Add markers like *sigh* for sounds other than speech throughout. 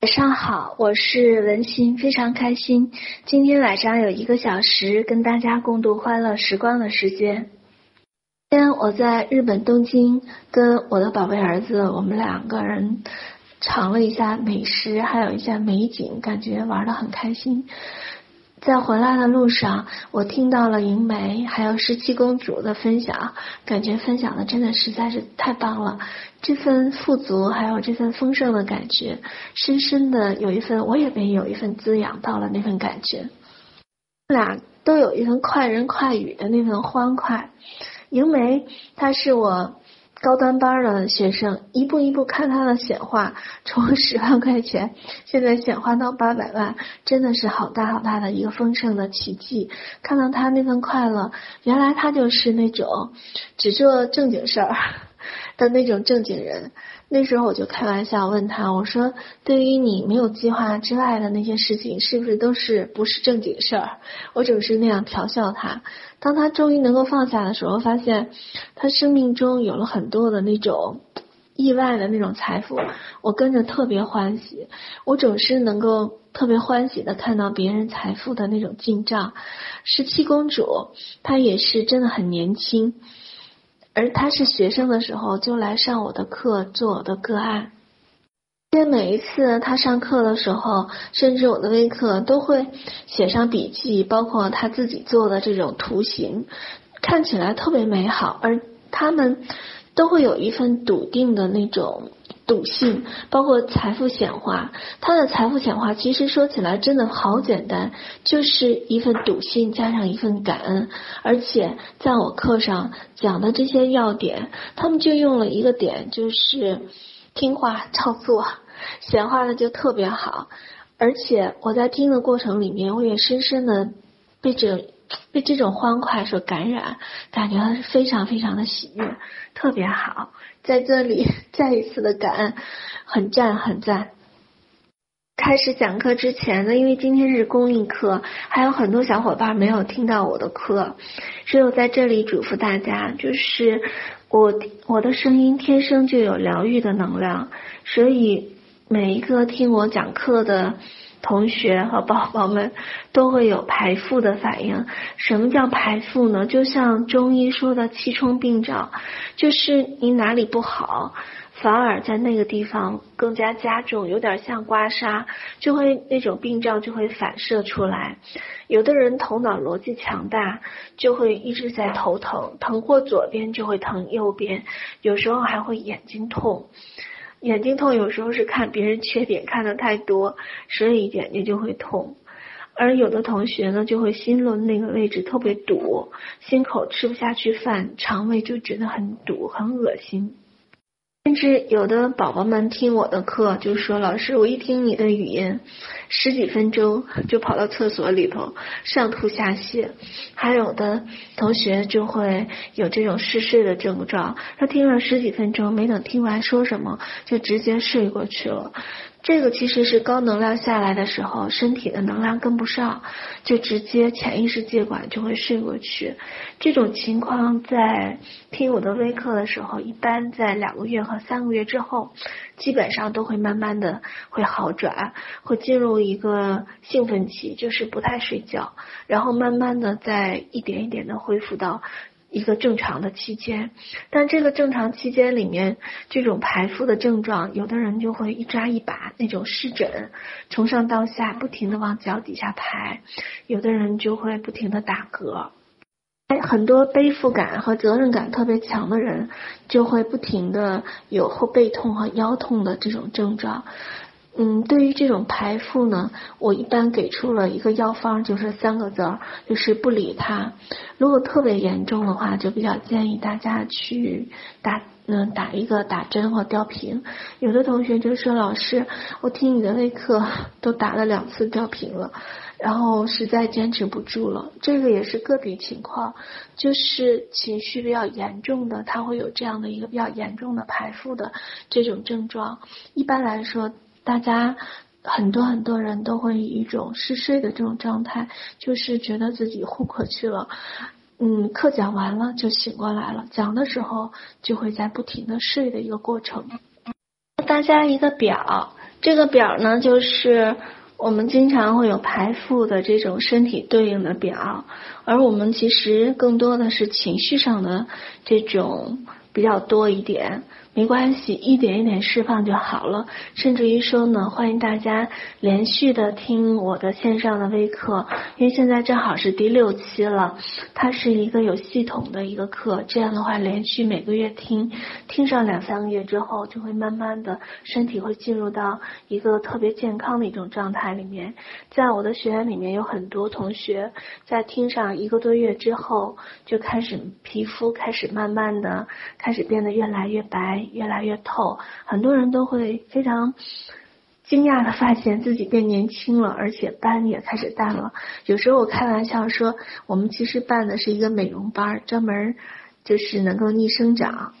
晚上好，我是文心，非常开心，今天晚上有一个小时跟大家共度欢乐时光的时间。今天我在日本东京跟我的宝贝儿子，我们两个人尝了一下美食，还有一下美景，感觉玩得很开心。在回来的路上，我听到了银梅还有十七公主的分享，感觉分享的真的实在是太棒了。这份富足还有这份丰盛的感觉，深深的有一份我也被有一份滋养到了那份感觉。我俩都有一份快人快语的那份欢快。银梅，她是我。高端班的学生一步一步看他的显化，*laughs* 从十万块钱现在显化到八百万，真的是好大好大的一个丰盛的奇迹。看到他那份快乐，原来他就是那种只做正经事儿 *laughs* 的那种正经人。那时候我就开玩笑问他，我说：“对于你没有计划之外的那些事情，是不是都是不是正经事儿？”我总是那样调笑他。当他终于能够放下的时候，发现他生命中有了很多的那种意外的那种财富，我跟着特别欢喜。我总是能够特别欢喜的看到别人财富的那种进账。十七公主，她也是真的很年轻。而他是学生的时候就来上我的课做我的个案，因为每一次他上课的时候，甚至我的微课都会写上笔记，包括他自己做的这种图形，看起来特别美好，而他们都会有一份笃定的那种。笃信，包括财富显化，他的财富显化其实说起来真的好简单，就是一份笃信加上一份感恩，而且在我课上讲的这些要点，他们就用了一个点，就是听话照做，显化的就特别好，而且我在听的过程里面，我也深深的被这被这种欢快所感染，感觉是非常非常的喜悦，特别好。在这里再一次的感恩，很赞很赞。开始讲课之前呢，因为今天是公益课，还有很多小伙伴没有听到我的课，所以我在这里嘱咐大家，就是我我的声音天生就有疗愈的能量，所以每一个听我讲课的。同学和宝宝们都会有排腹的反应。什么叫排腹呢？就像中医说的气冲病灶，就是你哪里不好，反而在那个地方更加加重，有点像刮痧，就会那种病灶就会反射出来。有的人头脑逻辑强大，就会一直在头疼，疼过左边就会疼右边，有时候还会眼睛痛。眼睛痛有时候是看别人缺点看得太多，所以眼睛就会痛。而有的同学呢，就会心轮那个位置特别堵，心口吃不下去饭，肠胃就觉得很堵，很恶心。甚至有的宝宝们听我的课，就说：“老师，我一听你的语音，十几分钟就跑到厕所里头上吐下泻。”还有的同学就会有这种嗜睡的症状，他听了十几分钟，没等听完说什么，就直接睡过去了。这个其实是高能量下来的时候，身体的能量跟不上，就直接潜意识接管就会睡过去。这种情况在听我的微课的时候，一般在两个月和三个月之后，基本上都会慢慢的会好转，会进入一个兴奋期，就是不太睡觉，然后慢慢的再一点一点的恢复到。一个正常的期间，但这个正常期间里面，这种排腹的症状，有的人就会一抓一把那种湿疹，从上到下不停的往脚底下排，有的人就会不停的打嗝，哎，很多背负感和责任感特别强的人，就会不停的有后背痛和腰痛的这种症状。嗯，对于这种排腹呢，我一般给出了一个药方，就是三个字儿，就是不理它。如果特别严重的话，就比较建议大家去打，嗯，打一个打针或吊瓶。有的同学就说，老师，我听你的微课都打了两次吊瓶了，然后实在坚持不住了。这个也是个别情况，就是情绪比较严重的，他会有这样的一个比较严重的排腹的这种症状。一般来说。大家很多很多人都会以一种嗜睡的这种状态，就是觉得自己呼过去了，嗯，课讲完了就醒过来了，讲的时候就会在不停的睡的一个过程。大家一个表，这个表呢，就是我们经常会有排腹的这种身体对应的表，而我们其实更多的是情绪上的这种比较多一点。没关系，一点一点释放就好了。甚至于说呢，欢迎大家连续的听我的线上的微课，因为现在正好是第六期了，它是一个有系统的一个课。这样的话，连续每个月听，听上两三个月之后，就会慢慢的身体会进入到一个特别健康的一种状态里面。在我的学员里面，有很多同学在听上一个多月之后，就开始皮肤开始慢慢的开始变得越来越白。越来越透，很多人都会非常惊讶的发现自己变年轻了，而且斑也开始淡了。有时候我开玩笑说，我们其实办的是一个美容班，专门就是能够逆生长。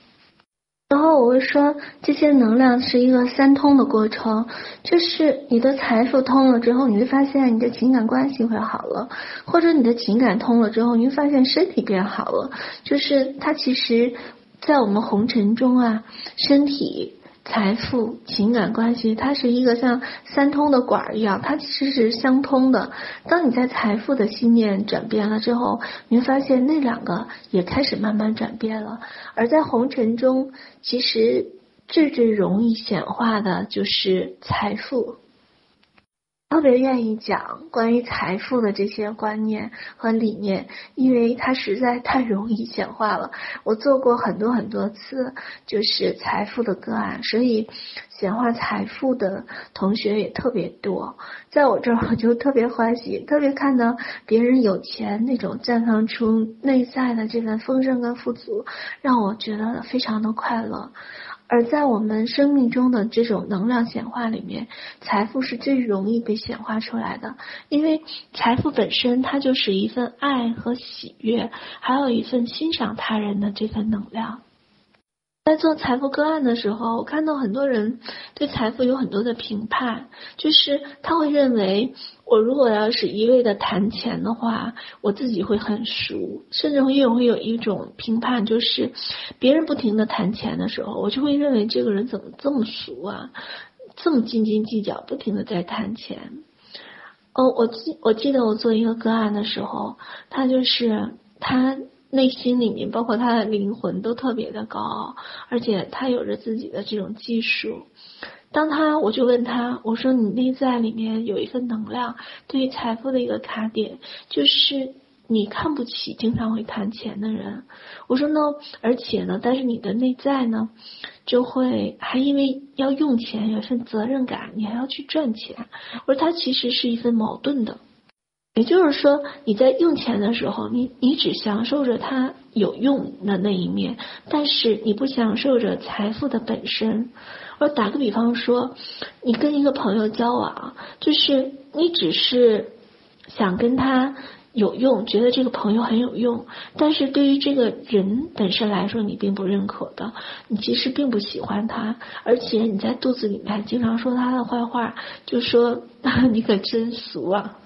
然后我会说，这些能量是一个三通的过程，就是你的财富通了之后，你会发现你的情感关系会好了，或者你的情感通了之后，你会发现身体变好了，就是它其实。在我们红尘中啊，身体、财富、情感关系，它是一个像三通的管儿一样，它其实是相通的。当你在财富的信念转变了之后，你会发现那两个也开始慢慢转变了。而在红尘中，其实最最容易显化的就是财富。特别愿意讲关于财富的这些观念和理念，因为它实在太容易显化了。我做过很多很多次，就是财富的个案，所以显化财富的同学也特别多。在我这儿，我就特别欢喜，特别看到别人有钱那种绽放出内在的这份丰盛跟富足，让我觉得非常的快乐。而在我们生命中的这种能量显化里面，财富是最容易被显化出来的，因为财富本身它就是一份爱和喜悦，还有一份欣赏他人的这份能量。在做财富个案的时候，我看到很多人对财富有很多的评判，就是他会认为，我如果要是一味的谈钱的话，我自己会很俗，甚至会也会有一种评判，就是别人不停的谈钱的时候，我就会认为这个人怎么这么俗啊，这么斤斤计较，不停的在谈钱。哦，我记我记得我做一个个案的时候，他就是他。内心里面，包括他的灵魂都特别的高傲，而且他有着自己的这种技术。当他，我就问他，我说你内在里面有一个能量，对于财富的一个卡点，就是你看不起经常会谈钱的人。我说呢，而且呢，但是你的内在呢，就会还因为要用钱有一份责任感，你还要去赚钱。我说他其实是一份矛盾的。也就是说，你在用钱的时候，你你只享受着它有用的那一面，但是你不享受着财富的本身。我打个比方说，你跟一个朋友交往，就是你只是想跟他有用，觉得这个朋友很有用，但是对于这个人本身来说，你并不认可的，你其实并不喜欢他，而且你在肚子里面经常说他的坏话，就说 *laughs* 你可真俗啊。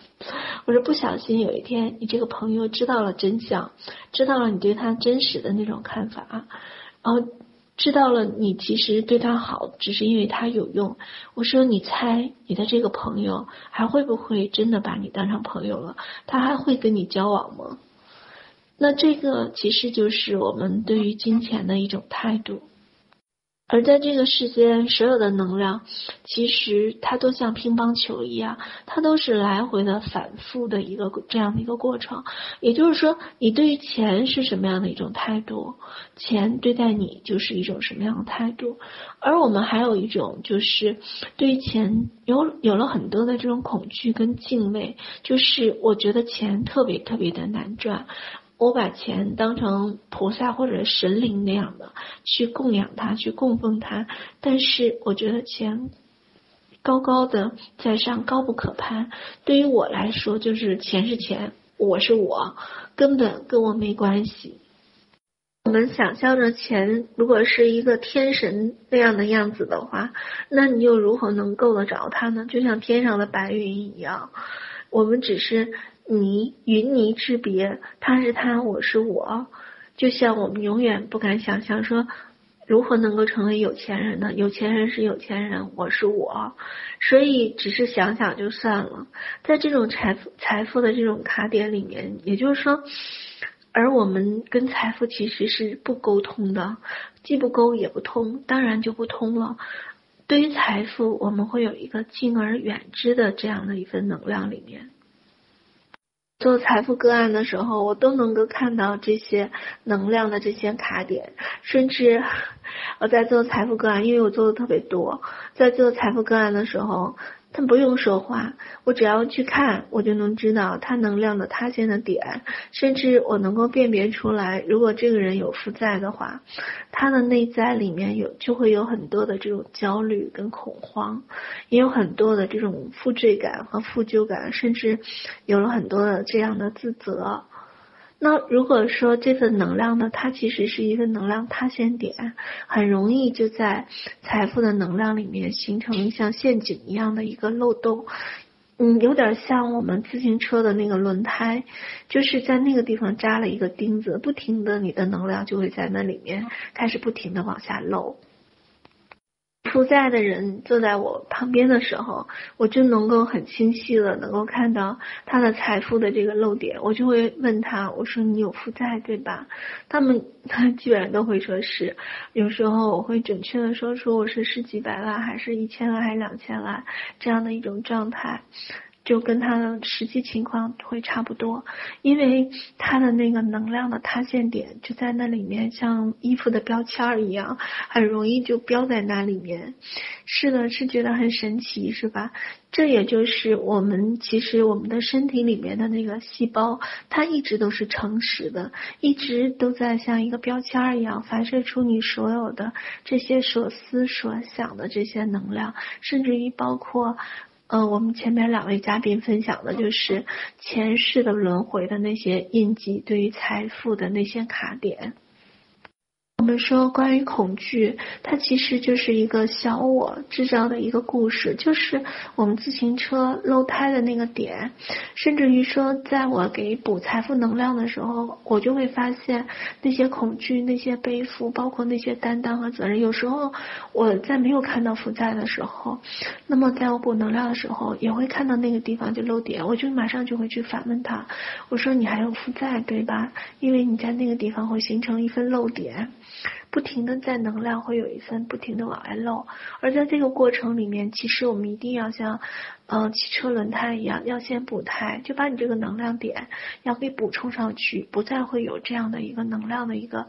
我说不小心有一天，你这个朋友知道了真相，知道了你对他真实的那种看法，然后知道了你其实对他好，只是因为他有用。我说你猜你的这个朋友还会不会真的把你当成朋友了？他还会跟你交往吗？那这个其实就是我们对于金钱的一种态度。而在这个世间，所有的能量，其实它都像乒乓球一样，它都是来回的反复的一个这样的一个过程。也就是说，你对于钱是什么样的一种态度，钱对待你就是一种什么样的态度。而我们还有一种，就是对于钱有有了很多的这种恐惧跟敬畏，就是我觉得钱特别特别的难赚。我把钱当成菩萨或者神灵那样的去供养它，去供奉它。但是我觉得钱高高的在上，高不可攀。对于我来说，就是钱是钱，我是我，根本跟我没关系。我们想象着钱如果是一个天神那样的样子的话，那你又如何能够得着它呢？就像天上的白云一样，我们只是。泥云泥之别，他是他，我是我，就像我们永远不敢想象说，如何能够成为有钱人呢？有钱人是有钱人，我是我，所以只是想想就算了。在这种财富财富的这种卡点里面，也就是说，而我们跟财富其实是不沟通的，既不沟也不通，当然就不通了。对于财富，我们会有一个敬而远之的这样的一份能量里面。做财富个案的时候，我都能够看到这些能量的这些卡点，甚至我在做财富个案，因为我做的特别多，在做财富个案的时候。他不用说话，我只要去看，我就能知道他能量的塌陷的点，甚至我能够辨别出来，如果这个人有负债的话，他的内在里面有就会有很多的这种焦虑跟恐慌，也有很多的这种负罪感和负疚感，甚至有了很多的这样的自责。那如果说这份能量呢，它其实是一个能量塌陷点，很容易就在财富的能量里面形成像陷阱一样的一个漏洞，嗯，有点像我们自行车的那个轮胎，就是在那个地方扎了一个钉子，不停的你的能量就会在那里面开始不停的往下漏。负债的人坐在我旁边的时候，我就能够很清晰的能够看到他的财富的这个漏点，我就会问他，我说你有负债对吧？他们他基本上都会说是，有时候我会准确的说出我是十几百万还是一千万还是两千万这样的一种状态。就跟他的实际情况会差不多，因为他的那个能量的塌陷点就在那里面，像衣服的标签儿一样，很容易就标在那里面。是的，是觉得很神奇，是吧？这也就是我们其实我们的身体里面的那个细胞，它一直都是诚实的，一直都在像一个标签儿一样反射出你所有的这些所思所想的这些能量，甚至于包括。嗯，我们前面两位嘉宾分享的就是前世的轮回的那些印记，对于财富的那些卡点。我们说关于恐惧，它其实就是一个小我制造的一个故事，就是我们自行车漏胎的那个点。甚至于说，在我给补财富能量的时候，我就会发现那些恐惧、那些背负，包括那些担当和责任。有时候我在没有看到负债的时候，那么在我补能量的时候，也会看到那个地方就漏点，我就马上就会去反问他，我说你还有负债对吧？因为你在那个地方会形成一份漏点。不停的在能量会有一份不停的往外漏，而在这个过程里面，其实我们一定要像，呃，汽车轮胎一样，要先补胎，就把你这个能量点要给补充上去，不再会有这样的一个能量的一个，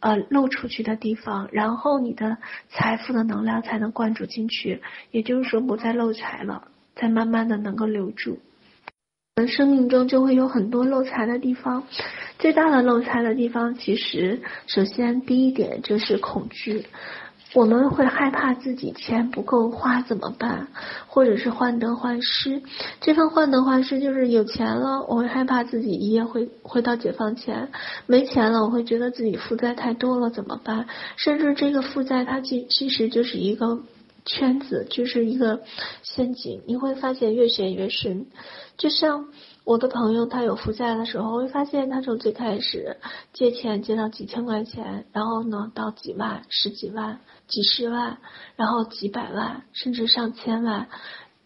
呃，漏出去的地方，然后你的财富的能量才能灌注进去，也就是说不再漏财了，才慢慢的能够留住。我们生命中就会有很多漏财的地方，最大的漏财的地方，其实首先第一点就是恐惧，我们会害怕自己钱不够花怎么办，或者是患得患失。这份患得患失就是有钱了，我会害怕自己一夜会回到解放前；没钱了，我会觉得自己负债太多了怎么办？甚至这个负债它其其实就是一个。圈子就是一个陷阱，你会发现越陷越深。就像我的朋友，他有负债的时候，会发现他从最开始借钱借到几千块钱，然后呢到几万、十几万、几十万，然后几百万，甚至上千万。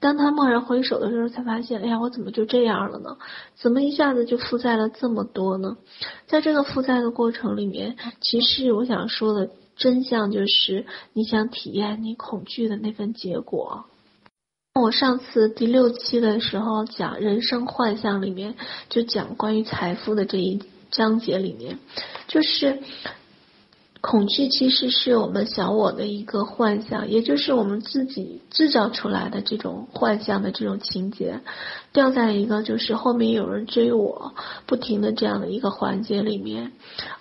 当他蓦然回首的时候，才发现，哎呀，我怎么就这样了呢？怎么一下子就负债了这么多呢？在这个负债的过程里面，其实我想说的。真相就是你想体验你恐惧的那份结果。我上次第六期的时候讲人生幻象里面，就讲关于财富的这一章节里面，就是。恐惧其实是我们小我的一个幻象，也就是我们自己制造出来的这种幻象的这种情节，掉在一个就是后面有人追我，不停的这样的一个环节里面。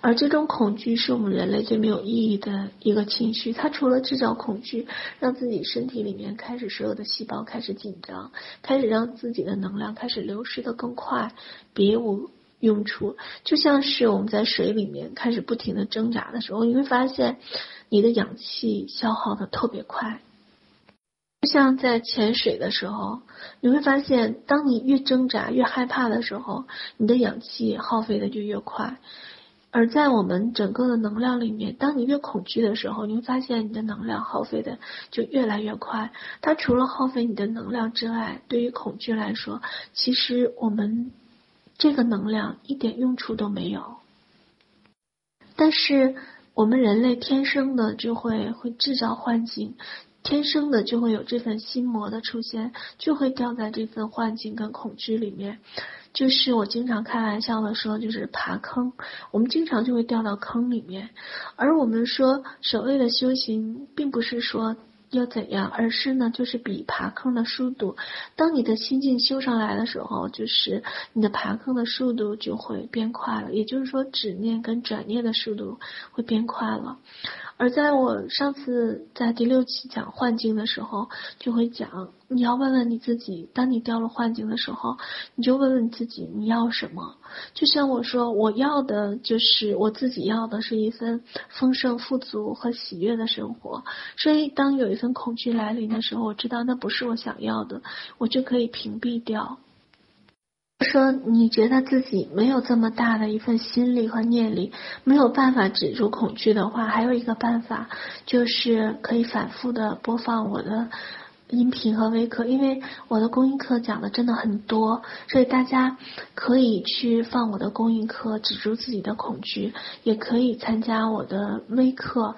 而这种恐惧是我们人类最没有意义的一个情绪，它除了制造恐惧，让自己身体里面开始所有的细胞开始紧张，开始让自己的能量开始流失得更快，别无。用处就像是我们在水里面开始不停的挣扎的时候，你会发现你的氧气消耗的特别快。就像在潜水的时候，你会发现当你越挣扎越害怕的时候，你的氧气耗费的就越快。而在我们整个的能量里面，当你越恐惧的时候，你会发现你的能量耗费的就越来越快。它除了耗费你的能量之外，对于恐惧来说，其实我们这个能量一点用处都没有。但是我们人类天生的就会会制造幻境。天生的就会有这份心魔的出现，就会掉在这份幻境跟恐惧里面。就是我经常开玩笑的说，就是爬坑，我们经常就会掉到坑里面。而我们说所谓的修行，并不是说。要怎样？而是呢，就是比爬坑的速度。当你的心境修上来的时候，就是你的爬坑的速度就会变快了。也就是说，执念跟转念的速度会变快了。而在我上次在第六期讲幻境的时候，就会讲。你要问问你自己，当你掉了幻境的时候，你就问问自己，你要什么？就像我说，我要的就是我自己要的是一份丰盛、富足和喜悦的生活。所以，当有一份恐惧来临的时候，我知道那不是我想要的，我就可以屏蔽掉。说你觉得自己没有这么大的一份心力和念力，没有办法止住恐惧的话，还有一个办法，就是可以反复的播放我的。音频和微课，因为我的公益课讲的真的很多，所以大家可以去放我的公益课，止住自己的恐惧，也可以参加我的微课，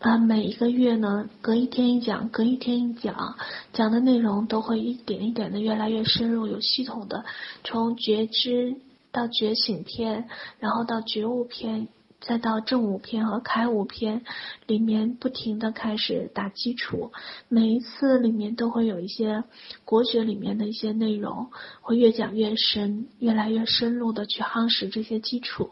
啊，每一个月呢，隔一天一讲，隔一天一讲，讲的内容都会一点一点的越来越深入，有系统的，从觉知到觉醒篇，然后到觉悟篇。再到正悟篇和开悟篇里面，不停的开始打基础，每一次里面都会有一些国学里面的一些内容，会越讲越深，越来越深入的去夯实这些基础，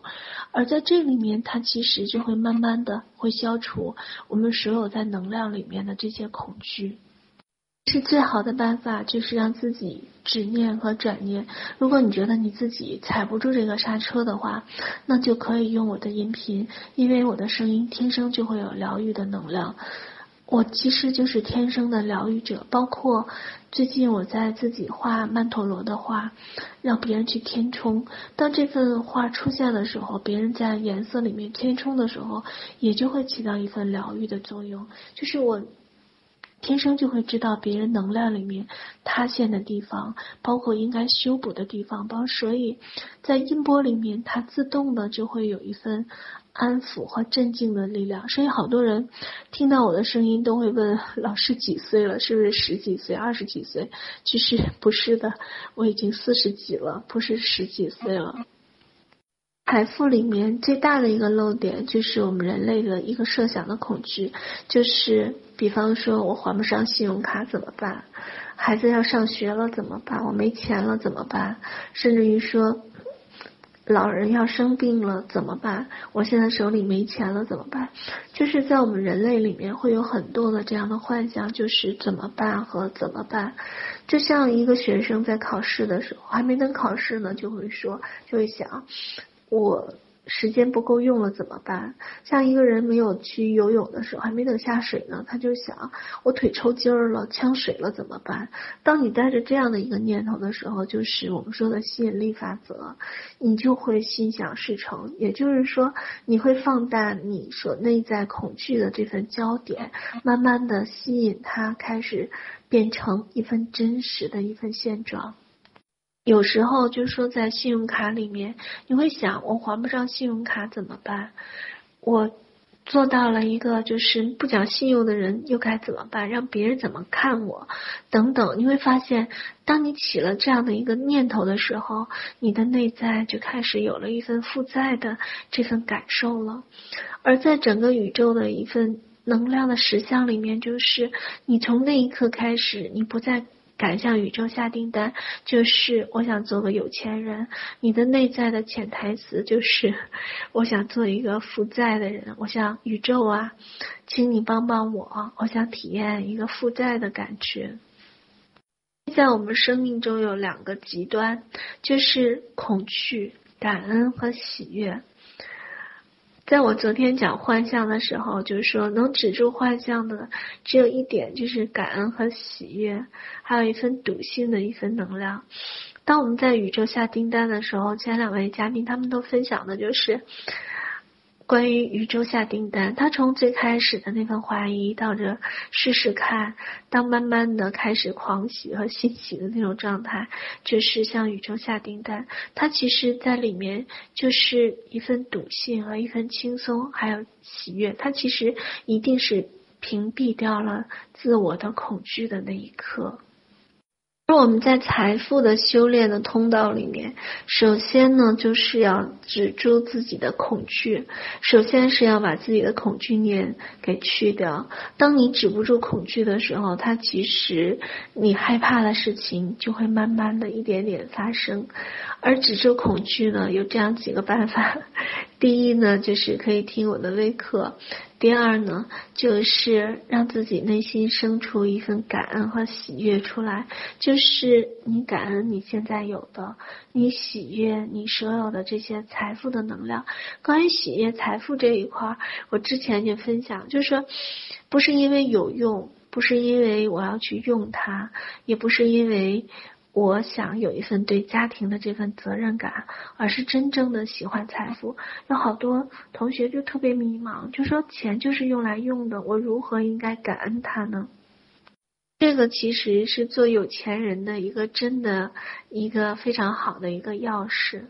而在这里面，它其实就会慢慢的会消除我们所有在能量里面的这些恐惧。是最好的办法，就是让自己止念和转念。如果你觉得你自己踩不住这个刹车的话，那就可以用我的音频，因为我的声音天生就会有疗愈的能量。我其实就是天生的疗愈者。包括最近我在自己画曼陀罗的画，让别人去填充。当这份画出现的时候，别人在颜色里面填充的时候，也就会起到一份疗愈的作用。就是我。天生就会知道别人能量里面塌陷的地方，包括应该修补的地方，包所以在音波里面，它自动的就会有一份安抚和镇静的力量。所以好多人听到我的声音都会问：老师几岁了？是不是十几岁、二十几岁？其实不是的，我已经四十几了，不是十几岁了。财富里面最大的一个漏点，就是我们人类的一个设想的恐惧，就是比方说我还不上信用卡怎么办？孩子要上学了怎么办？我没钱了怎么办？甚至于说。老人要生病了怎么办？我现在手里没钱了怎么办？就是在我们人类里面会有很多的这样的幻想，就是怎么办和怎么办。就像一个学生在考试的时候，还没等考试呢，就会说，就会想，我。时间不够用了怎么办？像一个人没有去游泳的时候，还没等下水呢，他就想我腿抽筋儿了，呛水了怎么办？当你带着这样的一个念头的时候，就是我们说的吸引力法则，你就会心想事成。也就是说，你会放大你所内在恐惧的这份焦点，慢慢的吸引它开始变成一份真实的一份现状。有时候就说，在信用卡里面，你会想，我还不上信用卡怎么办？我做到了一个就是不讲信用的人，又该怎么办？让别人怎么看我？等等，你会发现，当你起了这样的一个念头的时候，你的内在就开始有了一份负债的这份感受了。而在整个宇宙的一份能量的实相里面，就是你从那一刻开始，你不再。敢向宇宙下订单，就是我想做个有钱人。你的内在的潜台词就是 *laughs* 我想做一个负债的人。我想宇宙啊，请你帮帮我，我想体验一个负债的感觉。在我们生命中有两个极端，就是恐惧、感恩和喜悦。在我昨天讲幻象的时候，就是说能止住幻象的只有一点，就是感恩和喜悦，还有一份笃信的一份能量。当我们在宇宙下订单的时候，前两位嘉宾他们都分享的就是，关于宇宙下订单，他从最开始的那份怀疑，到着试试看，到慢慢的开始狂喜和欣喜的那种状态，就是向宇宙下订单。他其实在里面就是一份笃信和一份轻松，还有喜悦。他其实一定是屏蔽掉了自我的恐惧的那一刻。而我们在财富的修炼的通道里面，首先呢，就是要止住自己的恐惧，首先是要把自己的恐惧念给去掉。当你止不住恐惧的时候，它其实你害怕的事情就会慢慢的一点点发生。而止住恐惧呢，有这样几个办法。*laughs* 第一呢，就是可以听我的微课。第二呢，就是让自己内心生出一份感恩和喜悦出来，就是你感恩你现在有的，你喜悦你所有的这些财富的能量。关于喜悦财富这一块，我之前就分享，就是说，不是因为有用，不是因为我要去用它，也不是因为。我想有一份对家庭的这份责任感，而是真正的喜欢财富。有好多同学就特别迷茫，就说钱就是用来用的，我如何应该感恩他呢？这个其实是做有钱人的一个真的一个非常好的一个钥匙。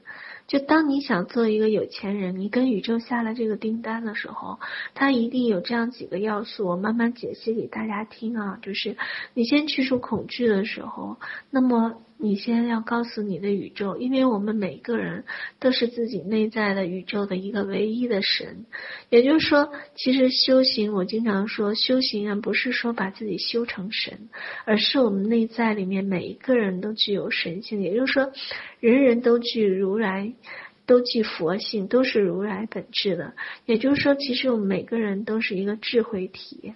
就当你想做一个有钱人，你跟宇宙下了这个订单的时候，它一定有这样几个要素，我慢慢解析给大家听啊。就是你先去除恐惧的时候，那么。你先要告诉你的宇宙，因为我们每个人都是自己内在的宇宙的一个唯一的神。也就是说，其实修行，我经常说，修行啊不是说把自己修成神，而是我们内在里面每一个人都具有神性。也就是说，人人都具如来，都具佛性，都是如来本质的。也就是说，其实我们每个人都是一个智慧体。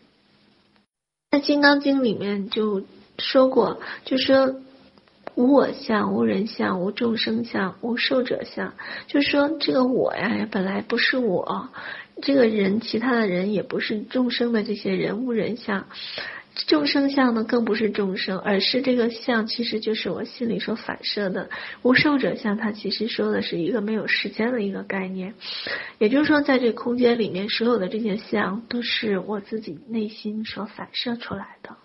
在《金刚经》里面就说过，就说。无我相，无人相，无众生相，无寿者相。就是说，这个我呀，本来不是我，这个人，其他的人也不是众生的这些人，无人相，众生相呢，更不是众生，而是这个相，其实就是我心里所反射的。无寿者相，它其实说的是一个没有时间的一个概念。也就是说，在这空间里面，所有的这些相，都是我自己内心所反射出来的。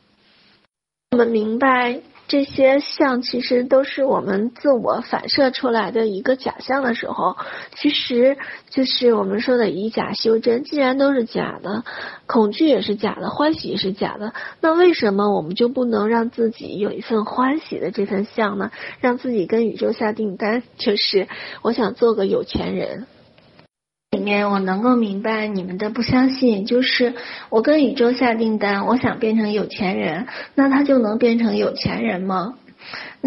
我们明白。这些像其实都是我们自我反射出来的一个假象的时候，其实就是我们说的以假修真。既然都是假的，恐惧也是假的，欢喜也是假的，那为什么我们就不能让自己有一份欢喜的这份像呢？让自己跟宇宙下订单，就是我想做个有钱人。里面我能够明白你们的不相信，就是我跟宇宙下订单，我想变成有钱人，那他就能变成有钱人吗？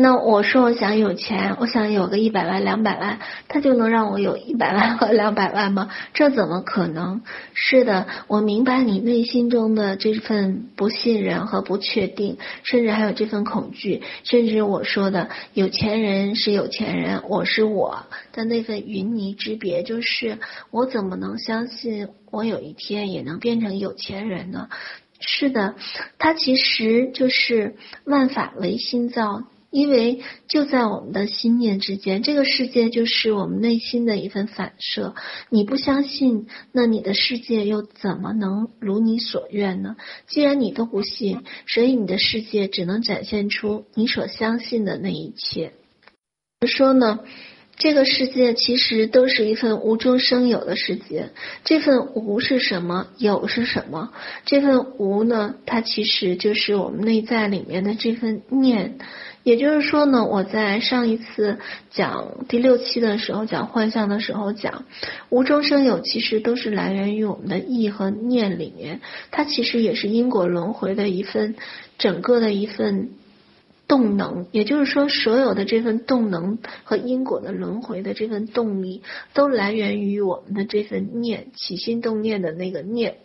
那我说我想有钱，我想有个一百万两百万，他就能让我有一百万和两百万吗？这怎么可能？是的，我明白你内心中的这份不信任和不确定，甚至还有这份恐惧，甚至我说的有钱人是有钱人，我是我的那份云泥之别，就是我怎么能相信我有一天也能变成有钱人呢？是的，它其实就是万法唯心造。因为就在我们的心念之间，这个世界就是我们内心的一份反射。你不相信，那你的世界又怎么能如你所愿呢？既然你都不信，所以你的世界只能展现出你所相信的那一切。说呢，这个世界其实都是一份无中生有的世界。这份无是什么？有是什么？这份无呢？它其实就是我们内在里面的这份念。也就是说呢，我在上一次讲第六期的时候讲幻象的时候讲，无中生有，其实都是来源于我们的意和念里面，它其实也是因果轮回的一份整个的一份动能。也就是说，所有的这份动能和因果的轮回的这份动力，都来源于我们的这份念，起心动念的那个念。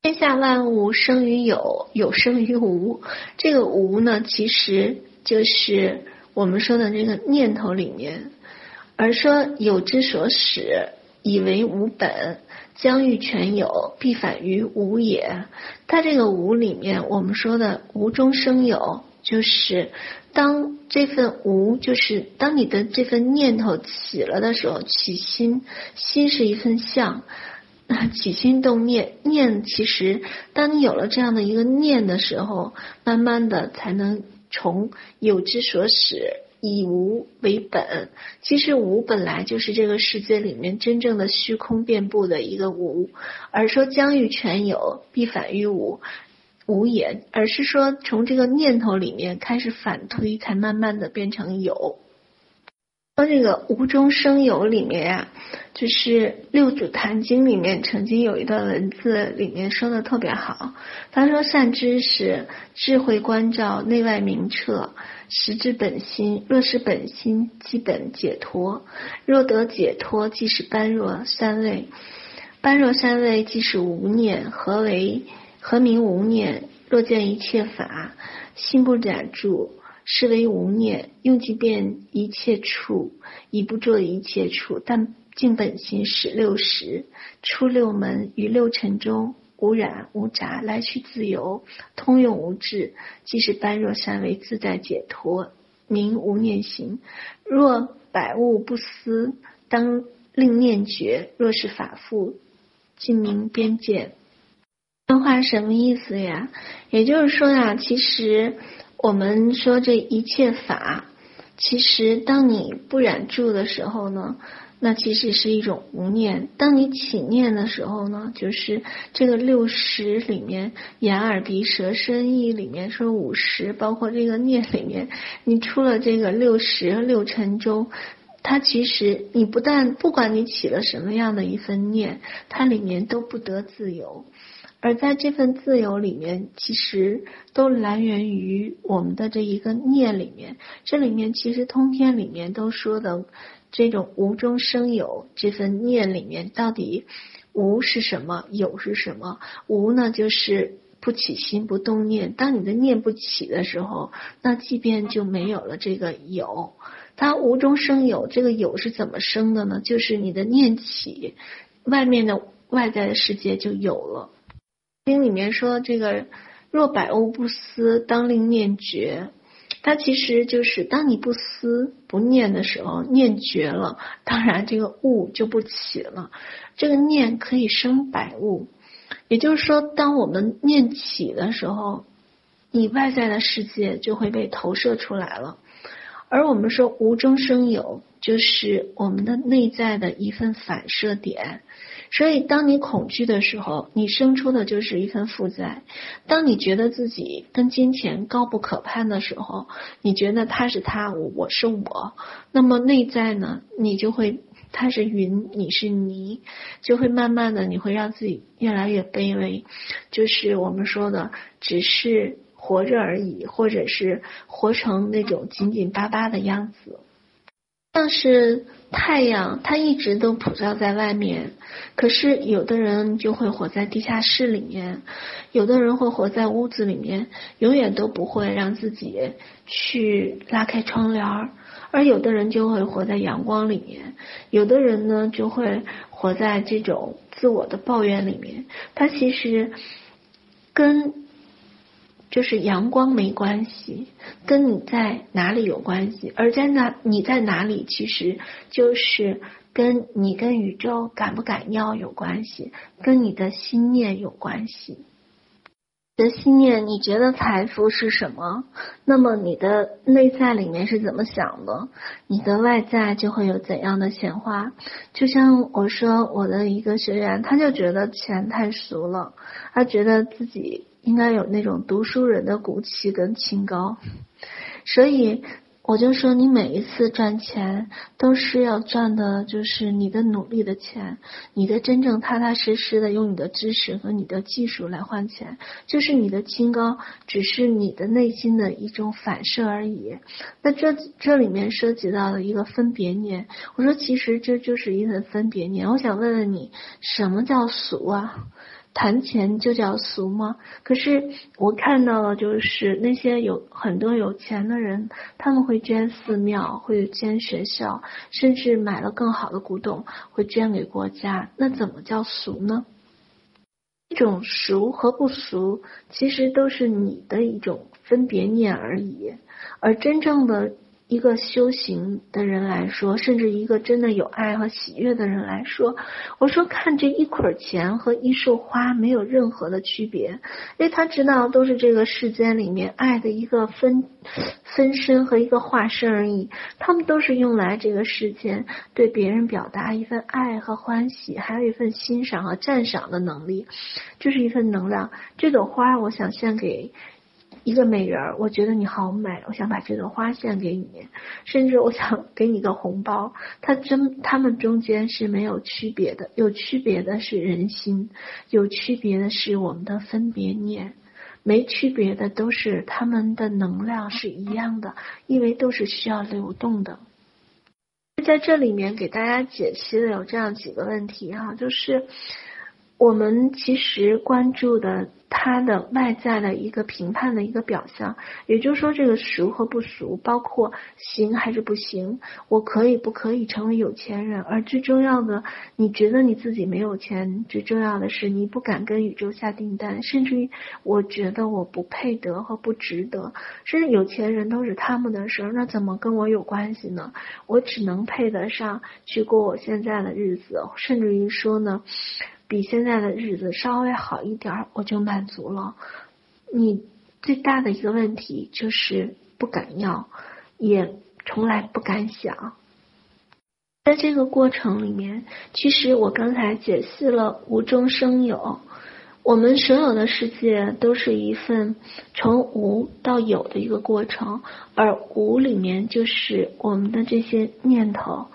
天下万物生于有，有生于无。这个无呢，其实。就是我们说的这个念头里面，而说有之所始，以为无本，将欲全有，必反于无也。它这个无里面，我们说的无中生有，就是当这份无，就是当你的这份念头起了的时候，起心，心是一份相。起心动念，念其实当你有了这样的一个念的时候，慢慢的才能从有之所始，以无为本。其实无本来就是这个世界里面真正的虚空遍布的一个无，而说将欲全有，必反于无，无也，而是说从这个念头里面开始反推，才慢慢的变成有。说这个无中生有里面呀、就是《六祖坛经》里面曾经有一段文字，里面说的特别好。他说：“善知识，智慧关照，内外明彻，实之本心。若是本心，即本解脱。若得解脱，即是般若三昧。般若三昧，即是无念。何为何名无念？若见一切法，心不染著。”是为无念，用即遍一切处，已不着一切处，但净本心始六识，出六门于六尘中，无染无杂，来去自由，通用无滞，即是般若三昧自在解脱，名无念行。若百物不思，当令念绝。若是法复，尽明边界。这话什么意思呀？也就是说呀，其实。我们说这一切法，其实当你不染着的时候呢，那其实是一种无念；当你起念的时候呢，就是这个六十里面，眼耳鼻舌身意里面说五十，包括这个念里面，你出了这个六十六尘中，它其实你不但不管你起了什么样的一份念，它里面都不得自由。而在这份自由里面，其实都来源于我们的这一个念里面。这里面其实通篇里面都说的这种无中生有这份念里面，到底无是什么，有是什么？无呢，就是不起心不动念。当你的念不起的时候，那即便就没有了这个有。它无中生有，这个有是怎么生的呢？就是你的念起，外面的外在的世界就有了。经里面说这个若百物不思，当令念绝。它其实就是当你不思不念的时候，念绝了，当然这个物就不起了。这个念可以生百物，也就是说，当我们念起的时候，你外在的世界就会被投射出来了。而我们说无中生有，就是我们的内在的一份反射点。所以，当你恐惧的时候，你生出的就是一份负债；当你觉得自己跟金钱高不可攀的时候，你觉得他是他，我我是我，那么内在呢，你就会他是云，你是泥，就会慢慢的，你会让自己越来越卑微，就是我们说的，只是活着而已，或者是活成那种紧紧巴巴的样子。像是太阳，它一直都普照在外面，可是有的人就会活在地下室里面，有的人会活在屋子里面，永远都不会让自己去拉开窗帘儿，而有的人就会活在阳光里面，有的人呢就会活在这种自我的抱怨里面，他其实跟。就是阳光没关系，跟你在哪里有关系，而在哪你在哪里，其实就是跟你跟宇宙敢不敢要有关系，跟你的心念有关系。的心念，你觉得财富是什么？那么你的内在里面是怎么想的？你的外在就会有怎样的显化。就像我说，我的一个学员，他就觉得钱太俗了，他觉得自己。应该有那种读书人的骨气跟清高，所以我就说，你每一次赚钱都是要赚的，就是你的努力的钱，你的真正踏踏实实的用你的知识和你的技术来换钱，就是你的清高，只是你的内心的一种反射而已。那这这里面涉及到了一个分别念，我说其实这就是一个分别念。我想问问你，什么叫俗啊？谈钱就叫俗吗？可是我看到了，就是那些有很多有钱的人，他们会捐寺庙，会捐学校，甚至买了更好的古董，会捐给国家。那怎么叫俗呢？一种俗和不俗，其实都是你的一种分别念而已。而真正的一个修行的人来说，甚至一个真的有爱和喜悦的人来说，我说看这一捆钱和一束花没有任何的区别，因为他知道都是这个世间里面爱的一个分分身和一个化身而已，他们都是用来这个世间对别人表达一份爱和欢喜，还有一份欣赏和赞赏的能力，就是一份能量。这朵花，我想献给。一个美人儿，我觉得你好美，我想把这朵花献给你，甚至我想 *laughs* 给你个红包。它真，他们中间是没有区别的，有区别的是人心，有区别的是我们的分别念，没区别的都是他们的能量是一样的，因为都是需要流动的。在这里面给大家解析的有这样几个问题哈，就是。我们其实关注的他的外在的一个评判的一个表象，也就是说这个俗和不俗，包括行还是不行，我可以不可以成为有钱人？而最重要的，你觉得你自己没有钱，最重要的是你不敢跟宇宙下订单，甚至于我觉得我不配得和不值得，甚至有钱人都是他们的事儿，那怎么跟我有关系呢？我只能配得上去过我现在的日子，甚至于说呢。比现在的日子稍微好一点儿，我就满足了。你最大的一个问题就是不敢要，也从来不敢想。在这个过程里面，其实我刚才解析了无中生有。我们所有的世界都是一份从无到有的一个过程，而无里面就是我们的这些念头。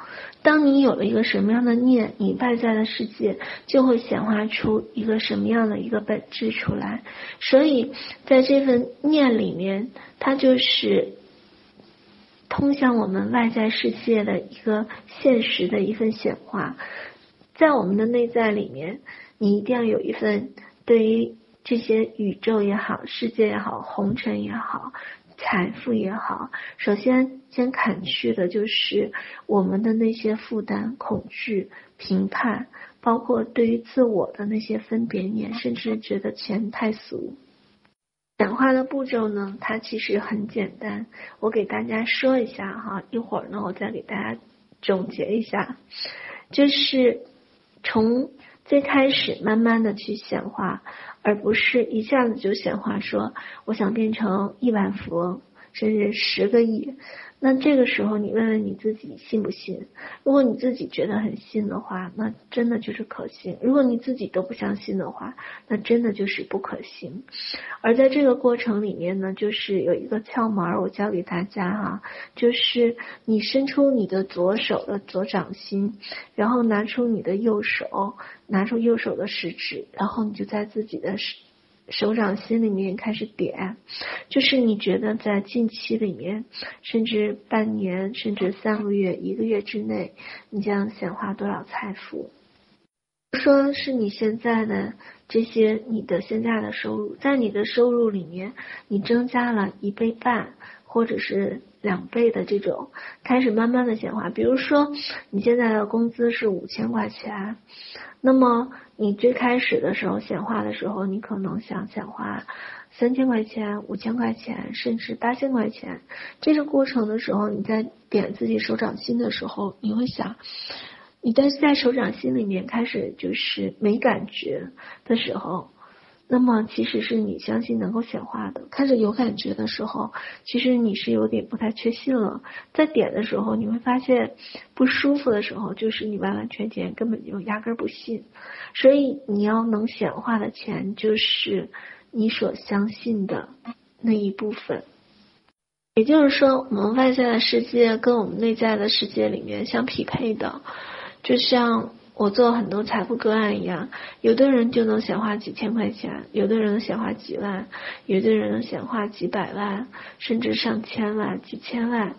当你有了一个什么样的念，你外在的世界就会显化出一个什么样的一个本质出来。所以，在这份念里面，它就是通向我们外在世界的一个现实的一份显化。在我们的内在里面，你一定要有一份对于这些宇宙也好、世界也好、红尘也好。财富也好，首先先砍去的就是我们的那些负担、恐惧、评判，包括对于自我的那些分别念，甚至觉得钱太俗。讲话的步骤呢，它其实很简单，我给大家说一下哈，一会儿呢我再给大家总结一下，就是从最开始慢慢的去显化。而不是一下子就显化说，我想变成亿万富翁，甚至十个亿。那这个时候，你问问你自己信不信？如果你自己觉得很信的话，那真的就是可信；如果你自己都不相信的话，那真的就是不可信。而在这个过程里面呢，就是有一个窍门，我教给大家哈，就是你伸出你的左手的左掌心，然后拿出你的右手，拿出右手的食指，然后你就在自己的手掌心里面开始点，就是你觉得在近期里面，甚至半年，甚至三个月、一个月之内，你将显化多少财富？说是你现在的这些，你的现在的收入，在你的收入里面，你增加了一倍半，或者是两倍的这种，开始慢慢的显化。比如说，你现在的工资是五千块钱。那么你最开始的时候显化的时候，你可能想显化三千块钱、五千块钱，甚至八千块钱。这个过程的时候，你在点自己手掌心的时候，你会想，你但是在手掌心里面开始就是没感觉的时候。那么其实是你相信能够显化的，开始有感觉的时候，其实你是有点不太确信了。在点的时候，你会发现不舒服的时候，就是你完完全全根本就压根儿不信。所以你要能显化的钱，就是你所相信的那一部分。也就是说，我们外在的世界跟我们内在的世界里面相匹配的，就像。我做很多财富个案一样，有的人就能显化几千块钱，有的人能显化几万，有的人能显化几百万，甚至上千万、几千万，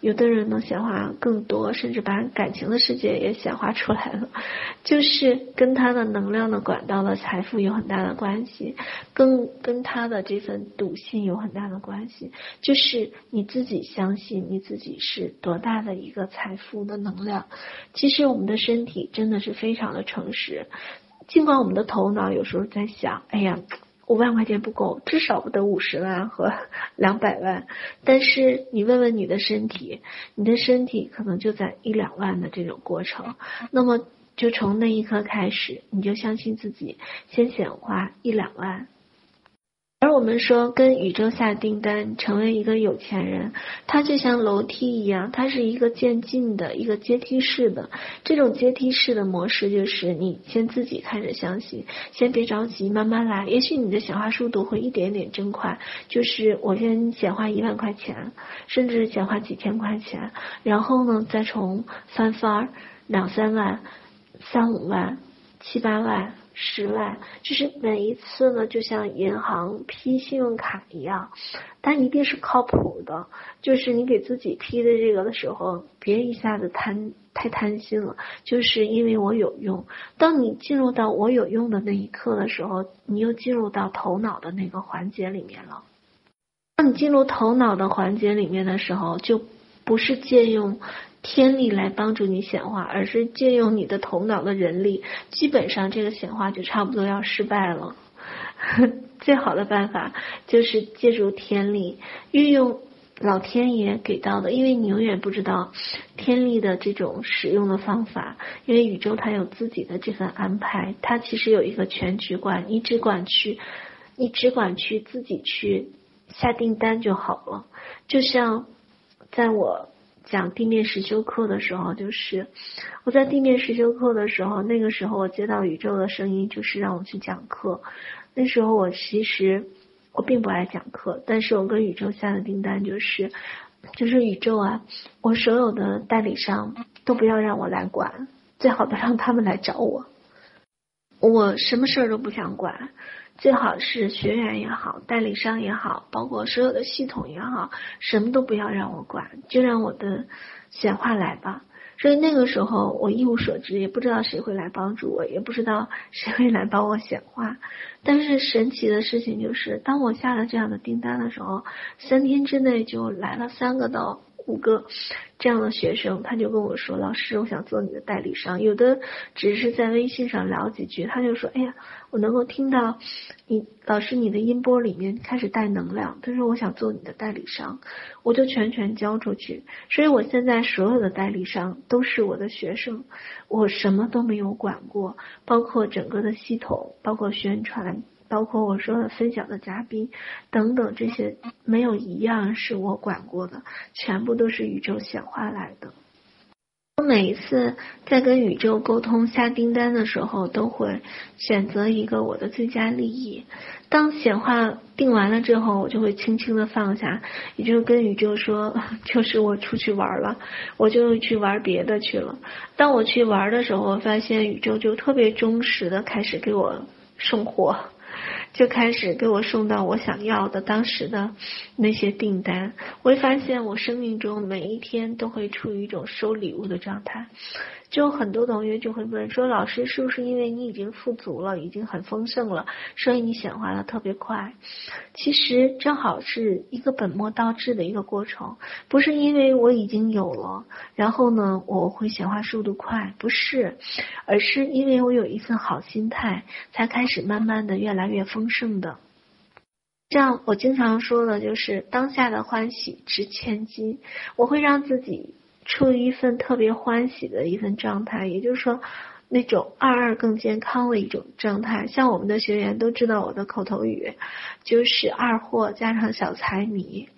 有的人能显化更多，甚至把感情的世界也显化出来了，就是跟他的能量的管道的财富有很大的关系，跟跟他的这份笃信有很大的关系，就是你自己相信你自己是多大的一个财富的能量。其实我们的身体真。真的是非常的诚实，尽管我们的头脑有时候在想，哎呀，五万块钱不够，至少不得五十万和 *laughs* 两百万。但是你问问你的身体，你的身体可能就在一两万的这种过程。那么就从那一刻开始，你就相信自己，先显化一两万。而我们说跟宇宙下订单，成为一个有钱人，它就像楼梯一样，它是一个渐进的一个阶梯式的。这种阶梯式的模式就是你先自己开始相信，先别着急，慢慢来。也许你的显化速度会一点点增快，就是我先显化一万块钱，甚至显化几千块钱，然后呢再从翻番两三万、三五万、七八万。十万，就是每一次呢，就像银行批信用卡一样，但一定是靠谱的。就是你给自己批的这个的时候，别一下子贪太贪心了。就是因为我有用，当你进入到我有用的那一刻的时候，你又进入到头脑的那个环节里面了。当你进入头脑的环节里面的时候，就不是借用。天力来帮助你显化，而是借用你的头脑的人力，基本上这个显化就差不多要失败了。*laughs* 最好的办法就是借助天力，运用老天爷给到的，因为你永远不知道天力的这种使用的方法，因为宇宙它有自己的这份安排，它其实有一个全局观，你只管去，你只管去自己去下订单就好了。就像在我。讲地面实修课的时候，就是我在地面实修课的时候，那个时候我接到宇宙的声音，就是让我去讲课。那时候我其实我并不爱讲课，但是我跟宇宙下的订单就是，就是宇宙啊，我所有的代理商都不要让我来管，最好的让他们来找我，我什么事儿都不想管。最好是学员也好，代理商也好，包括所有的系统也好，什么都不要让我管，就让我的显化来吧。所以那个时候我一无所知，也不知道谁会来帮助我，也不知道谁会来帮我显化。但是神奇的事情就是，当我下了这样的订单的时候，三天之内就来了三个到五个。这样的学生，他就跟我说：“老师，我想做你的代理商。”有的只是在微信上聊几句，他就说：“哎呀，我能够听到你老师你的音波里面开始带能量。”他说：“我想做你的代理商。”我就全权交出去。所以我现在所有的代理商都是我的学生，我什么都没有管过，包括整个的系统，包括宣传。包括我说的分享的嘉宾等等这些，没有一样是我管过的，全部都是宇宙显化来的。我每一次在跟宇宙沟通下订单的时候，都会选择一个我的最佳利益。当显化定完了之后，我就会轻轻的放下，也就跟宇宙说，*laughs* 就是我出去玩了，我就去玩别的去了。当我去玩的时候，发现宇宙就特别忠实的开始给我送货。就开始给我送到我想要的当时的那些订单，我会发现我生命中每一天都会处于一种收礼物的状态。就很多同学就会问说，老师是不是因为你已经富足了，已经很丰盛了，所以你显化的特别快？其实正好是一个本末倒置的一个过程，不是因为我已经有了，然后呢我会显化速度快，不是，而是因为我有一份好心态，才开始慢慢的越来越丰盛的。这样我经常说的就是当下的欢喜值千金，我会让自己。处于一份特别欢喜的一份状态，也就是说，那种二二更健康的一种状态。像我们的学员都知道我的口头语，就是二货加上小财迷。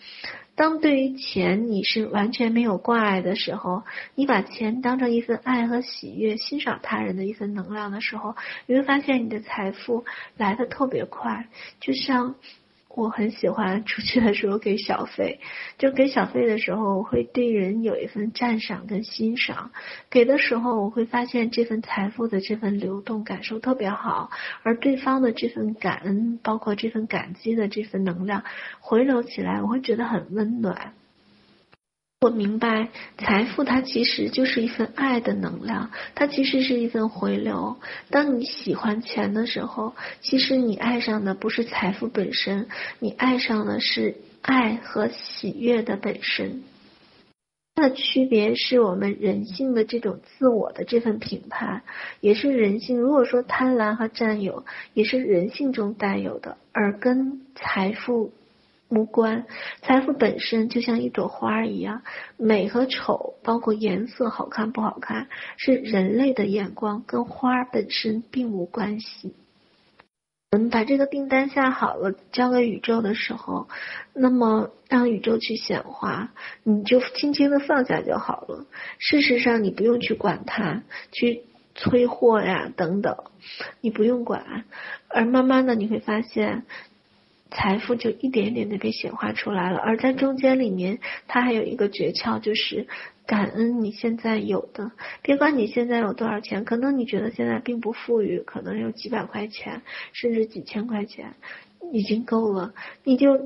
当对于钱你是完全没有挂碍的时候，你把钱当成一份爱和喜悦、欣赏他人的一份能量的时候，你会发现你的财富来得特别快，就像。我很喜欢出去的时候给小费，*laughs* 就给小费的时候，会对人有一份赞赏跟欣赏。给的时候，我会发现这份财富的这份流动感受特别好，而对方的这份感恩，包括这份感激的这份能量回流起来，我会觉得很温暖。我明白，财富它其实就是一份爱的能量，它其实是一份回流。当你喜欢钱的时候，其实你爱上的不是财富本身，你爱上的是爱和喜悦的本身。它的区别是我们人性的这种自我的这份评判，也是人性。如果说贪婪和占有，也是人性中带有的，而跟财富无关。财富本身就像一朵花一样，美和丑，包括颜色好看不好看，是人类的眼光，跟花本身并无关系。我们把这个订单下好了，交给宇宙的时候，那么让宇宙去显化，你就轻轻的放下就好了。事实上，你不用去管它，去催货呀等等，你不用管。而慢慢的你会发现，财富就一点点的被显化出来了。而在中间里面，它还有一个诀窍，就是。感恩你现在有的，别管你现在有多少钱，可能你觉得现在并不富裕，可能有几百块钱，甚至几千块钱，已经够了。你就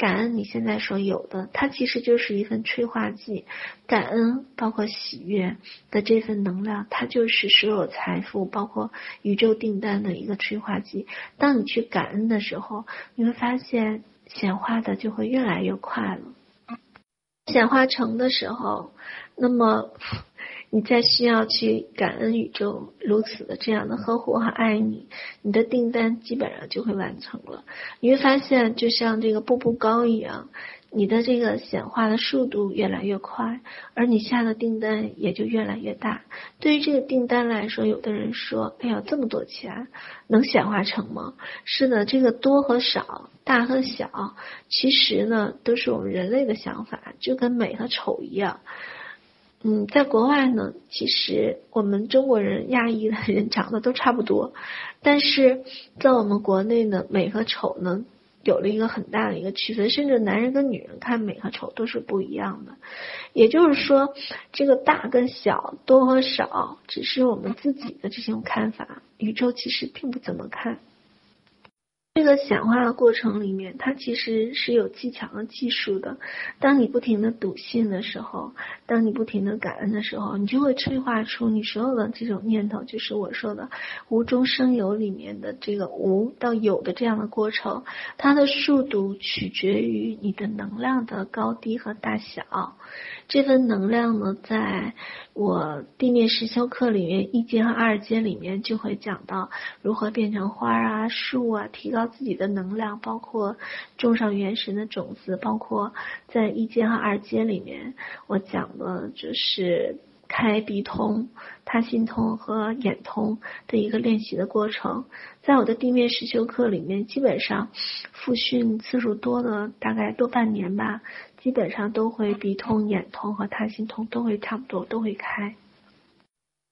感恩你现在所有的，它其实就是一份催化剂。感恩包括喜悦的这份能量，它就是所有财富，包括宇宙订单的一个催化剂。当你去感恩的时候，你会发现显化的就会越来越快了。显化成的时候，那么你再需要去感恩宇宙如此的这样的呵护和爱你，你的订单基本上就会完成了。你会发现，就像这个步步高一样。你的这个显化的速度越来越快，而你下的订单也就越来越大。对于这个订单来说，有的人说：“哎呀，这么多钱能显化成吗？”是的，这个多和少、大和小，其实呢都是我们人类的想法，就跟美和丑一样。嗯，在国外呢，其实我们中国人、亚裔的人长得都差不多，但是在我们国内呢，美和丑呢。有了一个很大的一个区分，甚至男人跟女人看美和丑都是不一样的。也就是说，这个大跟小、多和少，只是我们自己的这种看法，宇宙其实并不怎么看。这个显化的过程里面，它其实是有技巧和技术的。当你不停的笃信的时候，当你不停的感恩的时候，你就会催化出你所有的这种念头，就是我说的无中生有里面的这个无到有的这样的过程。它的速度取决于你的能量的高低和大小。这份能量呢，在我地面实修课里面一阶和二阶里面就会讲到如何变成花啊、树啊，提高自己的能量，包括种上元神的种子，包括在一阶和二阶里面，我讲的就是开鼻通、他心通和眼通的一个练习的过程。在我的地面实修课里面，基本上复训次数多的大概多半年吧。基本上都会鼻通、眼通和他心通都会差不多都会开。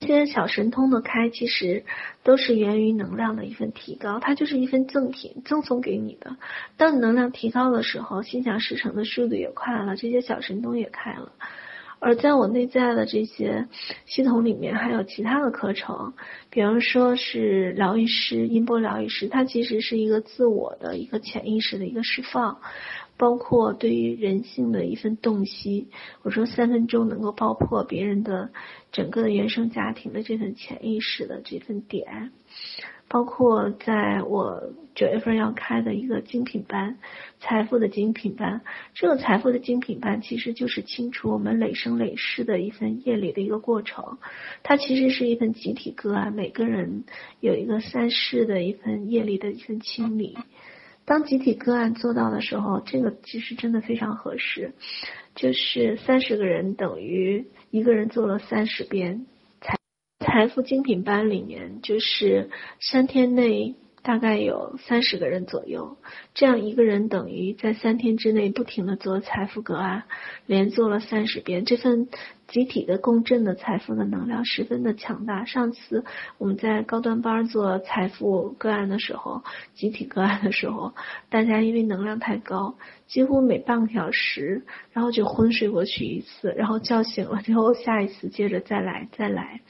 这些小神通的开，其实都是源于能量的一份提高，它就是一份赠品，赠送给你的。当你能量提高的时候，心想事成的速度也快了，这些小神通也开了。而在我内在的这些系统里面，还有其他的课程，比方说是疗愈师、音波疗愈师，它其实是一个自我的一个潜意识的一个释放。包括对于人性的一份洞悉，我说三分钟能够爆破别人的整个的原生家庭的这份潜意识的这份点，包括在我九月份要开的一个精品班，财富的精品班，这个财富的精品班其实就是清除我们累生累世的一份业力的一个过程，它其实是一份集体个案，每个人有一个三世的一份业力的一份清理。当集体个案做到的时候，这个其实真的非常合适，就是三十个人等于一个人做了三十遍。财财富精品班里面，就是三天内。大概有三十个人左右，这样一个人等于在三天之内不停的做财富个案，连做了三十遍。这份集体的共振的财富的能量十分的强大。上次我们在高端班做财富个案的时候，集体个案的时候，大家因为能量太高，几乎每半个小时，然后就昏睡过去一次，然后叫醒了之后，下一次接着再来再来。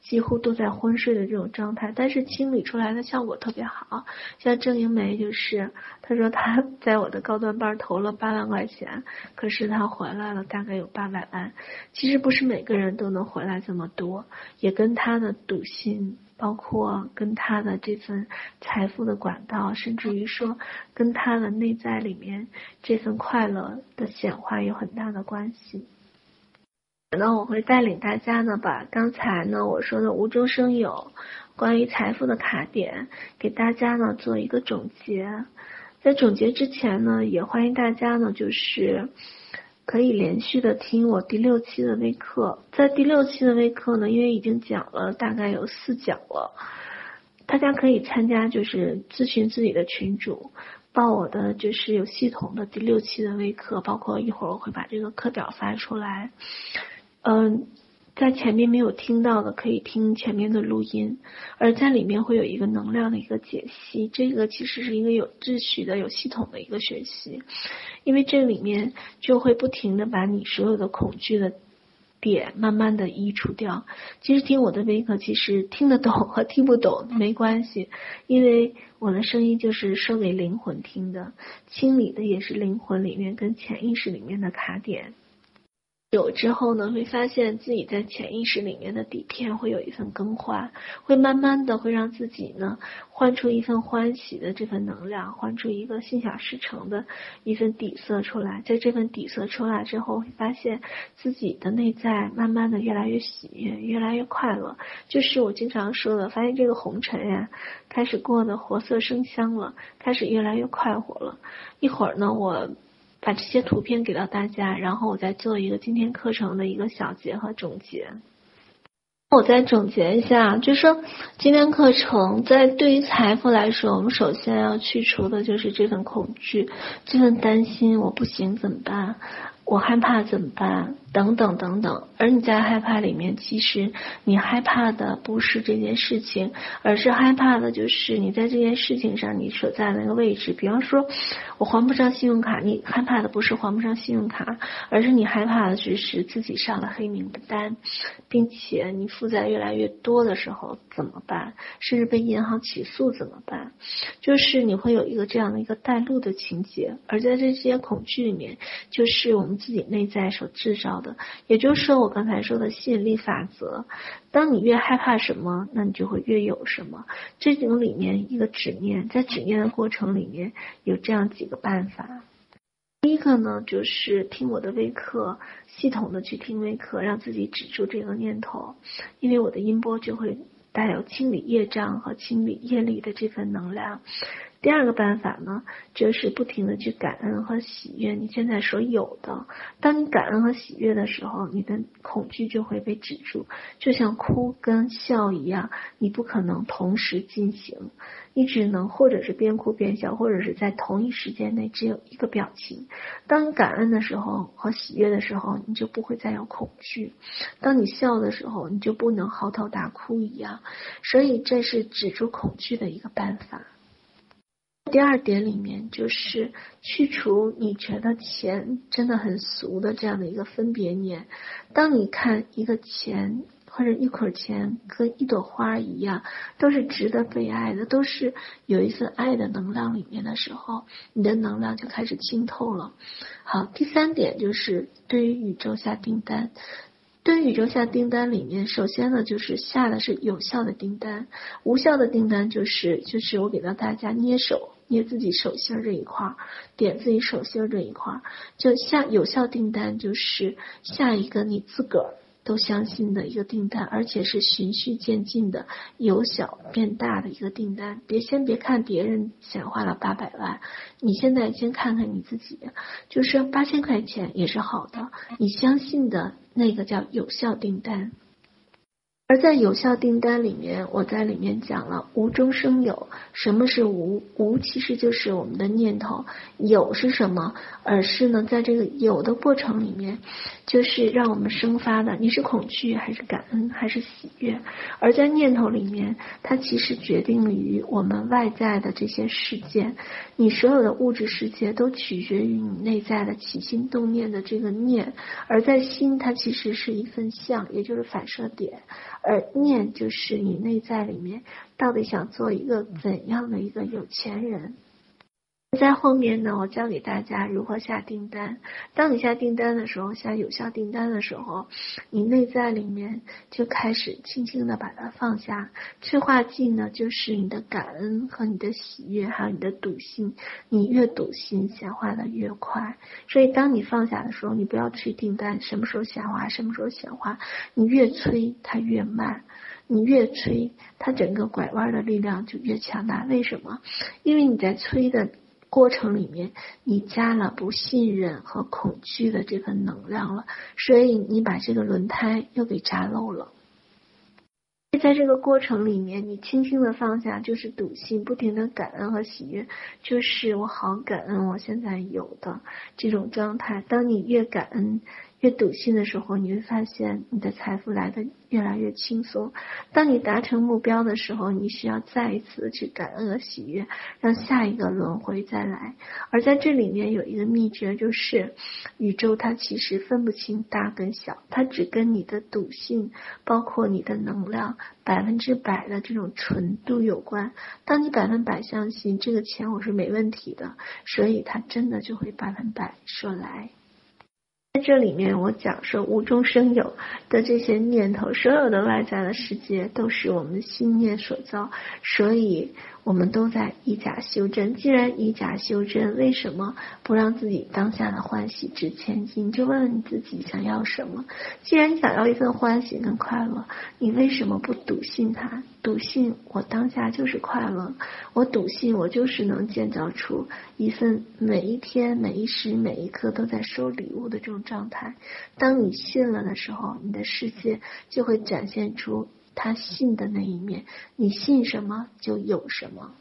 几乎都在昏睡的这种状态，但是清理出来的效果特别好。像郑英梅就是，她说她 *laughs* 在我的高端班投了八万块钱，可是她回来了大概有八百万。其实不是每个人都能回来这么多，也跟她的笃信，包括跟她的这份财富的管道，甚至于说跟她的内在里面这份快乐的显化有很大的关系。那我会带领大家呢，把刚才呢我说的无中生有关于财富的卡点给大家呢做一个总结。在总结之前呢，也欢迎大家呢就是可以连续的听我第六期的微课。在第六期的微课呢，因为已经讲了大概有四讲了，大家可以参加就是咨询自己的群主。报我的就是有系统的第六期的微课，包括一会儿我会把这个课表发出来。嗯，在前面没有听到的可以听前面的录音，而在里面会有一个能量的一个解析，这个其实是一个有秩序的、有系统的一个学习，因为这里面就会不停的把你所有的恐惧的。点慢慢的移除掉。其实听我的微课，其实听得懂和听不懂没关系，因为我的声音就是说给灵魂听的，清理的也是灵魂里面跟潜意识里面的卡点。有之后呢，会发现自己在潜意识里面的底片会有一份更换，会慢慢的会让自己呢换出一份欢喜的这份能量，换出一个心想事成的一份底色出来。在这份底色出来之后，会发现自己的内在慢慢的越来越喜悦，越来越快乐。就是我经常说的，发现这个红尘呀，开始过得活色生香了，开始越来越快活了。一会儿呢，我。把这些图片给到大家，然后我再做一个今天课程的一个小结和总结。我再总结一下，就是说今天课程在对于财富来说，我们首先要去除的就是这份恐惧，这份担心，我不行怎么办？我害怕怎么办？等等等等。而你在害怕里面，其实你害怕的不是这件事情，而是害怕的就是你在这件事情上你所在的那个位置。比方说，我还不上信用卡，你害怕的不是还不上信用卡，而是你害怕的就是自己上了黑名单，并且你负债越来越多的时候怎么办？甚至被银行起诉怎么办？就是你会有一个这样的一个带路的情节，而在这些恐惧里面，就是我们。自己内在所制造的，也就是说我刚才说的吸引力法则。当你越害怕什么，那你就会越有什么。这种里面一个执念，在执念的过程里面有这样几个办法。第一个呢，就是听我的微课，系统的去听微课，让自己止住这个念头，因为我的音波就会带有清理业障和清理业力的这份能量。第二个办法呢，就是不停的去感恩和喜悦你现在所有的。当你感恩和喜悦的时候，你的恐惧就会被止住。就像哭跟笑一样，你不可能同时进行，你只能或者是边哭边笑，或者是在同一时间内只有一个表情。当你感恩的时候和喜悦的时候，你就不会再有恐惧；当你笑的时候，你就不能嚎啕大哭一样。所以这是止住恐惧的一个办法。第二点里面就是去除你觉得钱真的很俗的这样的一个分别念。当你看一个钱或者一捆钱跟一朵花一样，都是值得被爱的，都是有一份爱的能量里面的时候，你的能量就开始清透了。好，第三点就是对于宇宙下订单。对于宇宙下订单里面，首先呢就是下的是有效的订单，无效的订单就是就是我给到大家捏手。捏自己手心这一块，点自己手心这一块，就下有效订单，就是下一个你自个儿都相信的一个订单，而且是循序渐进的，由小变大的一个订单。别先别看别人显化了八百万，你现在先看看你自己，就是八千块钱也是好的，你相信的那个叫有效订单。而在有效订单里面，我在里面讲了无中生有。什么是无？无其实就是我们的念头。有是什么？而是呢，在这个有的过程里面，就是让我们生发的，你是恐惧还是感恩还是喜悦？而在念头里面，它其实决定于我们外在的这些事件。你所有的物质世界都取决于你内在的起心动念的这个念。而在心，它其实是一份相，也就是反射点。而念就是你内在里面到底想做一个怎样的一个有钱人。在后面呢，我教给大家如何下订单。当你下订单的时候，下有效订单的时候，你内在里面就开始轻轻的把它放下。催化剂呢，就是你的感恩和你的喜悦，还有你的笃信。你越笃信，显化的越快。所以当你放下的时候，你不要催订单什么时候显化，什么时候显化。你越催，它越慢；你越催，它整个拐弯的力量就越强大。为什么？因为你在催的。过程里面，你加了不信任和恐惧的这个能量了，所以你把这个轮胎又给扎漏了。在这个过程里面，你轻轻的放下，就是笃信，不停的感恩和喜悦，就是我好感恩我现在有的这种状态。当你越感恩，越笃信的时候，你会发现你的财富来的越来越轻松。当你达成目标的时候，你需要再一次的去感恩和喜悦，让下一个轮回再来。而在这里面有一个秘诀，就是宇宙它其实分不清大跟小，它只跟你的笃信，包括你的能量百分之百的这种纯度有关。当你百分百相信这个钱我是没问题的，所以它真的就会百分百说来。在这里面，我讲说无中生有的这些念头，所有的外在的世界都是我们信念所造，所以。我们都在以假修真，既然以假修真，为什么不让自己当下的欢喜值千金？就问问你自己想要什么？既然想要一份欢喜跟快乐，你为什么不笃信它？笃信我当下就是快乐，我笃信我就是能建造出一份每一天、每一时、每一刻都在收礼物的这种状态。当你信了的时候，你的世界就会展现出。他信的那一面，你信什么就有什么。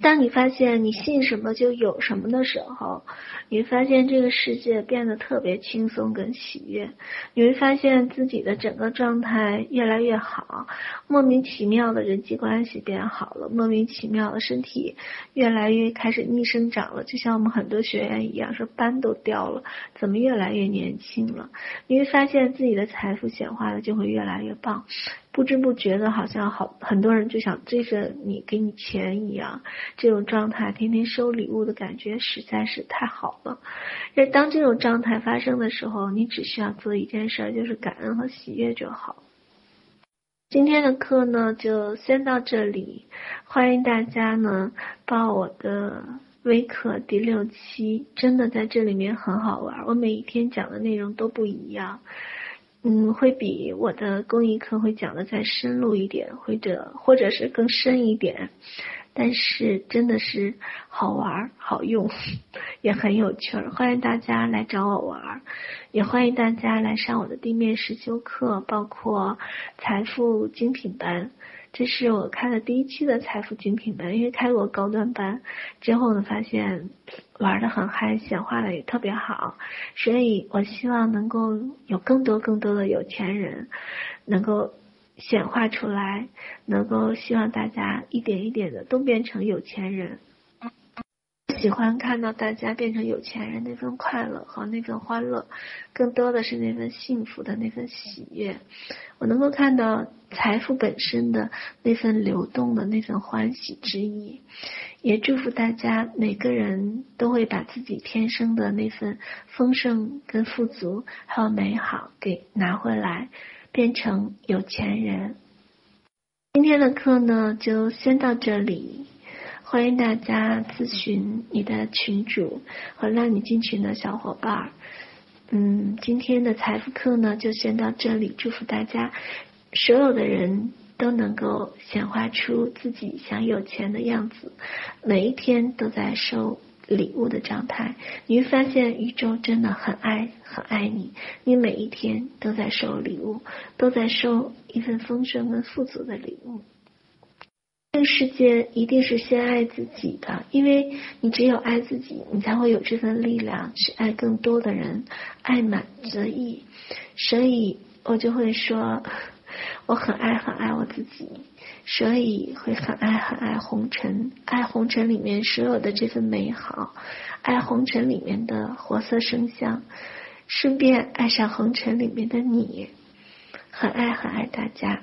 当你发现你信什么就有什么的时候，你会发现这个世界变得特别轻松跟喜悦。你会发现自己的整个状态越来越好，莫名其妙的人际关系变好了，莫名其妙的身体越来越开始逆生长了。就像我们很多学员一样，说斑都掉了，怎么越来越年轻了？你会发现自己的财富显化的就会越来越棒。不知不觉的，好像好很多人就想追着你给你钱一样，这种状态，天天收礼物的感觉实在是太好了。而当这种状态发生的时候，你只需要做一件事儿，就是感恩和喜悦就好。今天的课呢，就先到这里，欢迎大家呢报我的微课第六期，真的在这里面很好玩，我每一天讲的内容都不一样。嗯，会比我的公益课会讲的再深入一点，或者或者是更深一点，但是真的是好玩、好用，*laughs* 也很有趣儿。欢迎大家来找我玩儿，也欢迎大家来上我的地面实修课，包括财富精品班。这是我开的第一期的财富精品班，因为开过高端班之后呢，发现玩的很嗨，显化的也特别好，所以我希望能够有更多更多的有钱人能够显化出来，能够希望大家一点一点的都变成有钱人。喜欢看到大家变成有钱人那份快乐和那份欢乐，更多的是那份幸福的那份喜悦。我能够看到财富本身的那份流动的那份欢喜之意，也祝福大家每个人都会把自己天生的那份丰盛跟富足还有美好给拿回来，变成有钱人。今天的课呢，就先到这里。欢迎大家咨询你的群主和让你进群的小伙伴。嗯，今天的财富课呢，就先到这里。祝福大家，所有的人都能够显化出自己想有钱的样子，每一天都在收礼物的状态。你会发现宇宙真的很爱很爱你，你每一天都在收礼物，都在收一份丰盛跟富足的礼物。这个世界一定是先爱自己的，因为你只有爱自己，你才会有这份力量去爱更多的人，爱满则溢。所以我就会说，我很爱很爱我自己，所以会很爱很爱红尘，爱红尘里面所有的这份美好，爱红尘里面的活色生香，顺便爱上红尘里面的你，很爱很爱大家。